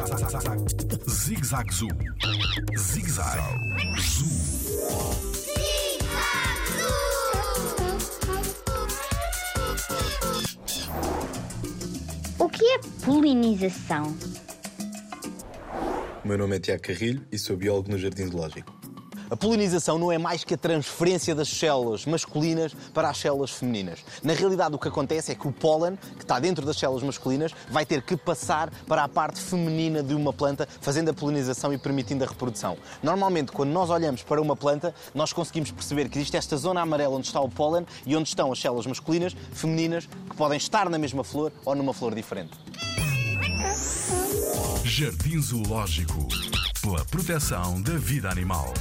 Zig Zag Zoo. Zig Zag Zoo. O que é polinização? O meu nome é Tiago Carrilho e sou biólogo no Jardim Zoológico. A polinização não é mais que a transferência das células masculinas para as células femininas. Na realidade, o que acontece é que o pólen, que está dentro das células masculinas, vai ter que passar para a parte feminina de uma planta, fazendo a polinização e permitindo a reprodução. Normalmente, quando nós olhamos para uma planta, nós conseguimos perceber que existe esta zona amarela onde está o pólen e onde estão as células masculinas, femininas, que podem estar na mesma flor ou numa flor diferente. Jardim Zoológico. Pela proteção da vida animal.